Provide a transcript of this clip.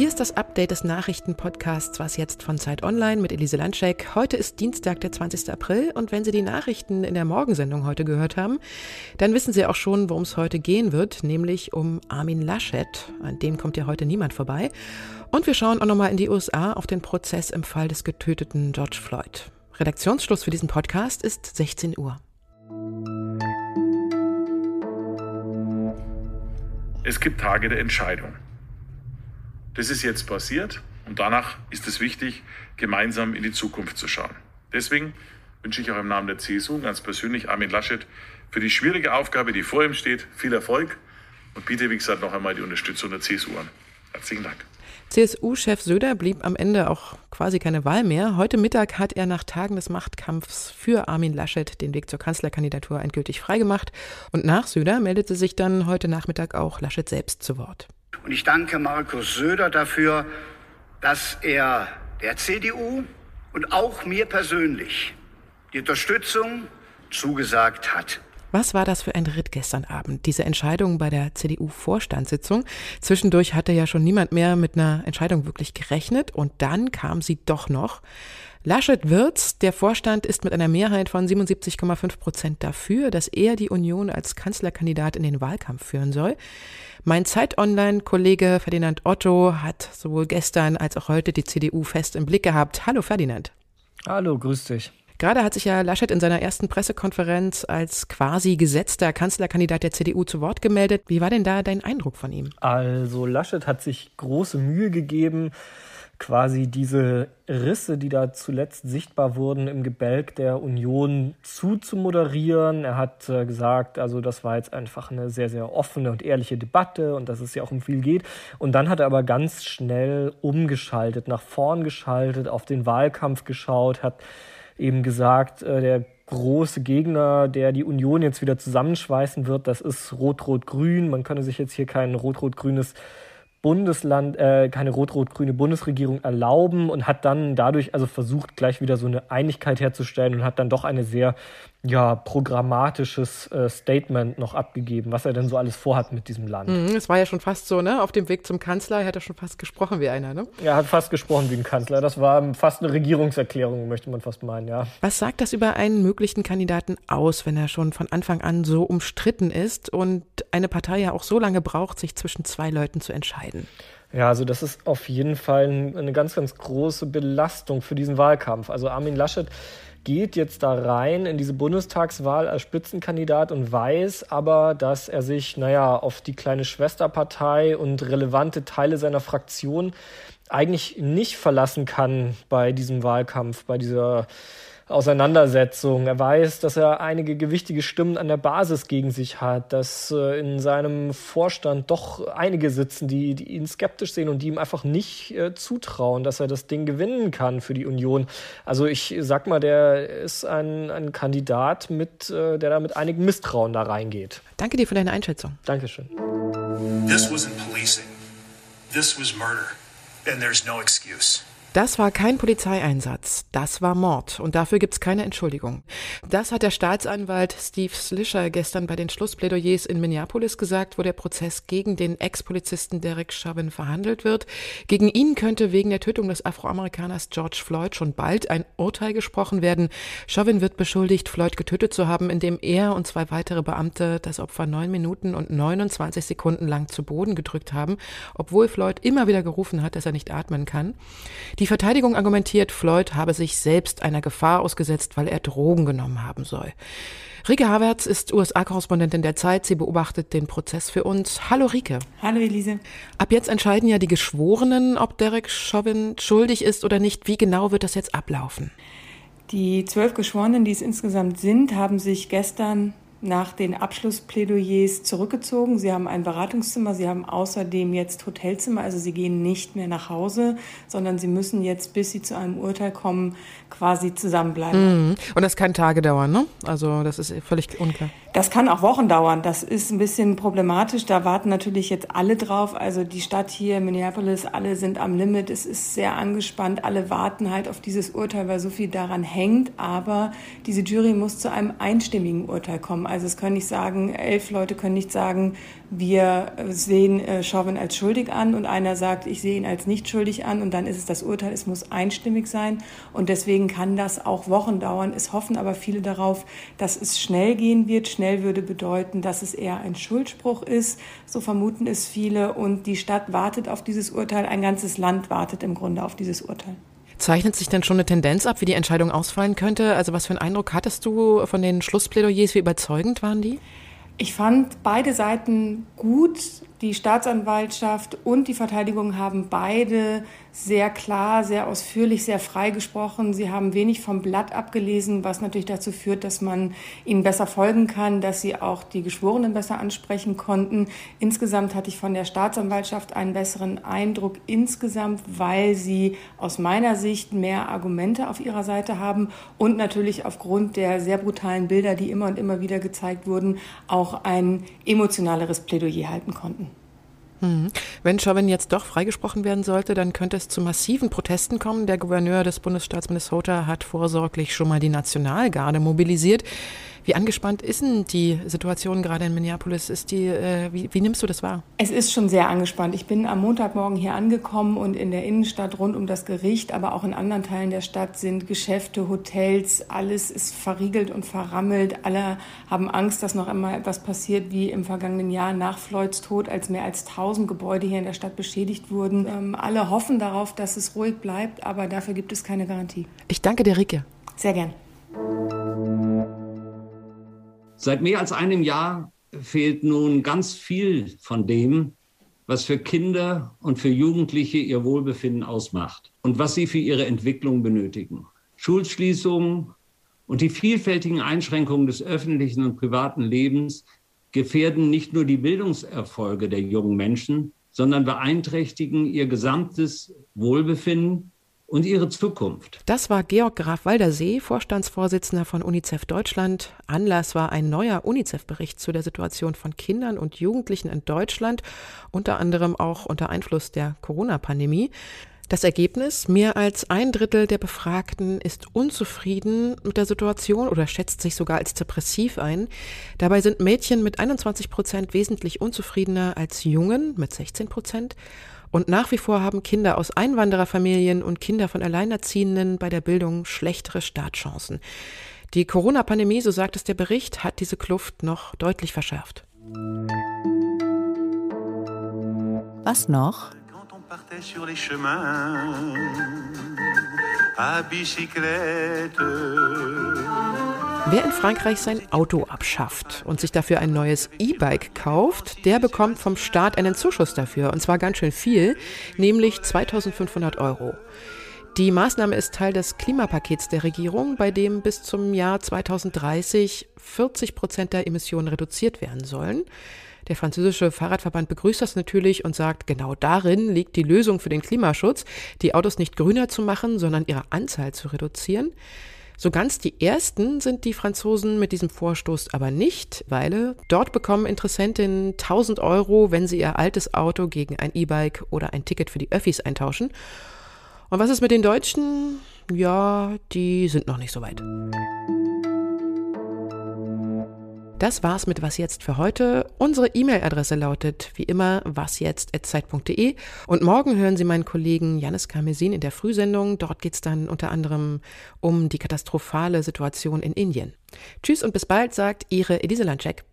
Hier ist das Update des Nachrichtenpodcasts Was jetzt von Zeit Online mit Elise Landschek. Heute ist Dienstag, der 20. April und wenn Sie die Nachrichten in der Morgensendung heute gehört haben, dann wissen Sie auch schon, worum es heute gehen wird, nämlich um Armin Laschet. An dem kommt ja heute niemand vorbei. Und wir schauen auch nochmal in die USA auf den Prozess im Fall des getöteten George Floyd. Redaktionsschluss für diesen Podcast ist 16 Uhr. Es gibt Tage der Entscheidung. Das ist jetzt passiert und danach ist es wichtig, gemeinsam in die Zukunft zu schauen. Deswegen wünsche ich auch im Namen der CSU ganz persönlich Armin Laschet für die schwierige Aufgabe, die vor ihm steht, viel Erfolg und biete, wie gesagt, noch einmal die Unterstützung der CSU an. Herzlichen Dank. CSU-Chef Söder blieb am Ende auch quasi keine Wahl mehr. Heute Mittag hat er nach Tagen des Machtkampfs für Armin Laschet den Weg zur Kanzlerkandidatur endgültig freigemacht. Und nach Söder meldete sich dann heute Nachmittag auch Laschet selbst zu Wort. Und ich danke Markus Söder dafür, dass er der CDU und auch mir persönlich die Unterstützung zugesagt hat. Was war das für ein Ritt gestern Abend? Diese Entscheidung bei der CDU-Vorstandssitzung. Zwischendurch hatte ja schon niemand mehr mit einer Entscheidung wirklich gerechnet und dann kam sie doch noch. Laschet Wirz, der Vorstand ist mit einer Mehrheit von 77,5 Prozent dafür, dass er die Union als Kanzlerkandidat in den Wahlkampf führen soll. Mein Zeit-Online-Kollege Ferdinand Otto hat sowohl gestern als auch heute die CDU fest im Blick gehabt. Hallo Ferdinand. Hallo, grüß dich. Gerade hat sich ja Laschet in seiner ersten Pressekonferenz als quasi gesetzter Kanzlerkandidat der CDU zu Wort gemeldet. Wie war denn da dein Eindruck von ihm? Also Laschet hat sich große Mühe gegeben, quasi diese Risse, die da zuletzt sichtbar wurden im Gebälk der Union zuzumoderieren. Er hat äh, gesagt, also das war jetzt einfach eine sehr, sehr offene und ehrliche Debatte und dass es ja auch um viel geht. Und dann hat er aber ganz schnell umgeschaltet, nach vorn geschaltet, auf den Wahlkampf geschaut, hat eben gesagt, äh, der große Gegner, der die Union jetzt wieder zusammenschweißen wird, das ist Rot-Rot-Grün. Man könne sich jetzt hier kein rot-rot-grünes Bundesland, äh, keine rot-rot-grüne Bundesregierung erlauben und hat dann dadurch also versucht, gleich wieder so eine Einigkeit herzustellen und hat dann doch eine sehr ja, programmatisches äh, Statement noch abgegeben, was er denn so alles vorhat mit diesem Land. Mhm, es war ja schon fast so, ne? Auf dem Weg zum Kanzler hat er schon fast gesprochen wie einer, ne? Er hat fast gesprochen wie ein Kanzler. Das war fast eine Regierungserklärung, möchte man fast meinen, ja. Was sagt das über einen möglichen Kandidaten aus, wenn er schon von Anfang an so umstritten ist und eine Partei ja auch so lange braucht, sich zwischen zwei Leuten zu entscheiden? Ja, also das ist auf jeden Fall eine ganz, ganz große Belastung für diesen Wahlkampf. Also Armin Laschet geht jetzt da rein in diese Bundestagswahl als Spitzenkandidat und weiß aber, dass er sich, naja, auf die kleine Schwesterpartei und relevante Teile seiner Fraktion eigentlich nicht verlassen kann bei diesem Wahlkampf, bei dieser Auseinandersetzung. Er weiß, dass er einige gewichtige Stimmen an der Basis gegen sich hat, dass äh, in seinem Vorstand doch einige sitzen, die, die ihn skeptisch sehen und die ihm einfach nicht äh, zutrauen, dass er das Ding gewinnen kann für die Union. Also ich sag mal, der ist ein, ein Kandidat, mit, äh, der da mit einigem Misstrauen da reingeht. Danke dir für deine Einschätzung. Dankeschön. This wasn't policing. This was murder. And there's no excuse. Das war kein Polizeieinsatz, das war Mord und dafür gibt's keine Entschuldigung. Das hat der Staatsanwalt Steve Slischer gestern bei den Schlussplädoyers in Minneapolis gesagt, wo der Prozess gegen den Ex-Polizisten Derek Chauvin verhandelt wird. Gegen ihn könnte wegen der Tötung des Afroamerikaners George Floyd schon bald ein Urteil gesprochen werden. Chauvin wird beschuldigt, Floyd getötet zu haben, indem er und zwei weitere Beamte das Opfer neun Minuten und 29 Sekunden lang zu Boden gedrückt haben, obwohl Floyd immer wieder gerufen hat, dass er nicht atmen kann. Die Verteidigung argumentiert, Floyd habe sich selbst einer Gefahr ausgesetzt, weil er Drogen genommen haben soll. Rike Havertz ist USA-Korrespondentin der Zeit. Sie beobachtet den Prozess für uns. Hallo Rike. Hallo Elise. Ab jetzt entscheiden ja die Geschworenen, ob Derek Chauvin schuldig ist oder nicht. Wie genau wird das jetzt ablaufen? Die zwölf Geschworenen, die es insgesamt sind, haben sich gestern nach den Abschlussplädoyers zurückgezogen. Sie haben ein Beratungszimmer, sie haben außerdem jetzt Hotelzimmer, also sie gehen nicht mehr nach Hause, sondern sie müssen jetzt, bis sie zu einem Urteil kommen, quasi zusammenbleiben. Mhm. Und das kann Tage dauern, ne? Also das ist völlig unklar. Das kann auch Wochen dauern. Das ist ein bisschen problematisch. Da warten natürlich jetzt alle drauf. Also die Stadt hier, Minneapolis, alle sind am Limit. Es ist sehr angespannt. Alle warten halt auf dieses Urteil, weil so viel daran hängt. Aber diese Jury muss zu einem einstimmigen Urteil kommen. Also es können nicht sagen, elf Leute können nicht sagen, wir sehen äh, Chauvin als schuldig an und einer sagt, ich sehe ihn als nicht schuldig an und dann ist es das Urteil. Es muss einstimmig sein und deswegen kann das auch Wochen dauern. Es hoffen aber viele darauf, dass es schnell gehen wird, schnell würde bedeuten, dass es eher ein Schuldspruch ist. So vermuten es viele. Und die Stadt wartet auf dieses Urteil. Ein ganzes Land wartet im Grunde auf dieses Urteil. Zeichnet sich denn schon eine Tendenz ab, wie die Entscheidung ausfallen könnte? Also was für einen Eindruck hattest du von den Schlussplädoyers? Wie überzeugend waren die? Ich fand beide Seiten gut. Die Staatsanwaltschaft und die Verteidigung haben beide sehr klar, sehr ausführlich, sehr frei gesprochen. Sie haben wenig vom Blatt abgelesen, was natürlich dazu führt, dass man ihnen besser folgen kann, dass sie auch die Geschworenen besser ansprechen konnten. Insgesamt hatte ich von der Staatsanwaltschaft einen besseren Eindruck insgesamt, weil sie aus meiner Sicht mehr Argumente auf ihrer Seite haben und natürlich aufgrund der sehr brutalen Bilder, die immer und immer wieder gezeigt wurden, auch ein emotionaleres Plädoyer halten konnten. Mhm. Wenn Chauvin jetzt doch freigesprochen werden sollte, dann könnte es zu massiven Protesten kommen. Der Gouverneur des Bundesstaats Minnesota hat vorsorglich schon mal die Nationalgarde mobilisiert. Wie angespannt ist denn die Situation gerade in Minneapolis? Ist die, äh, wie, wie, nimmst du das wahr? Es ist schon sehr angespannt. Ich bin am Montagmorgen hier angekommen und in der Innenstadt rund um das Gericht, aber auch in anderen Teilen der Stadt sind Geschäfte, Hotels, alles ist verriegelt und verrammelt. Alle haben Angst, dass noch einmal etwas passiert wie im vergangenen Jahr nach Floyds Tod, als mehr als 1000 Gebäude hier in der Stadt beschädigt wurden. Ähm, alle hoffen darauf, dass es ruhig bleibt, aber dafür gibt es keine Garantie. Ich danke dir, Rike. Sehr gern. Seit mehr als einem Jahr fehlt nun ganz viel von dem, was für Kinder und für Jugendliche ihr Wohlbefinden ausmacht und was sie für ihre Entwicklung benötigen. Schulschließungen und die vielfältigen Einschränkungen des öffentlichen und privaten Lebens gefährden nicht nur die Bildungserfolge der jungen Menschen, sondern beeinträchtigen ihr gesamtes Wohlbefinden und ihre Zukunft. Das war Georg Graf Waldersee, Vorstandsvorsitzender von UNICEF Deutschland. Anlass war ein neuer UNICEF-Bericht zu der Situation von Kindern und Jugendlichen in Deutschland, unter anderem auch unter Einfluss der Corona-Pandemie. Das Ergebnis, mehr als ein Drittel der Befragten ist unzufrieden mit der Situation oder schätzt sich sogar als depressiv ein. Dabei sind Mädchen mit 21 Prozent wesentlich unzufriedener als Jungen mit 16 Prozent. Und nach wie vor haben Kinder aus Einwandererfamilien und Kinder von Alleinerziehenden bei der Bildung schlechtere Startchancen. Die Corona-Pandemie, so sagt es der Bericht, hat diese Kluft noch deutlich verschärft. Was noch? Wer in Frankreich sein Auto abschafft und sich dafür ein neues E-Bike kauft, der bekommt vom Staat einen Zuschuss dafür, und zwar ganz schön viel, nämlich 2500 Euro. Die Maßnahme ist Teil des Klimapakets der Regierung, bei dem bis zum Jahr 2030 40 Prozent der Emissionen reduziert werden sollen. Der französische Fahrradverband begrüßt das natürlich und sagt, genau darin liegt die Lösung für den Klimaschutz, die Autos nicht grüner zu machen, sondern ihre Anzahl zu reduzieren. So ganz die ersten sind die Franzosen mit diesem Vorstoß aber nicht, weil dort bekommen Interessentinnen 1000 Euro, wenn sie ihr altes Auto gegen ein E-Bike oder ein Ticket für die Öffis eintauschen. Und was ist mit den Deutschen? Ja, die sind noch nicht so weit. Das war's mit Was jetzt für heute. Unsere E-Mail-Adresse lautet wie immer wasjetzt.zeit.de und morgen hören Sie meinen Kollegen Janis Karmesin in der Frühsendung. Dort geht's dann unter anderem um die katastrophale Situation in Indien. Tschüss und bis bald, sagt Ihre Elise Landcheck.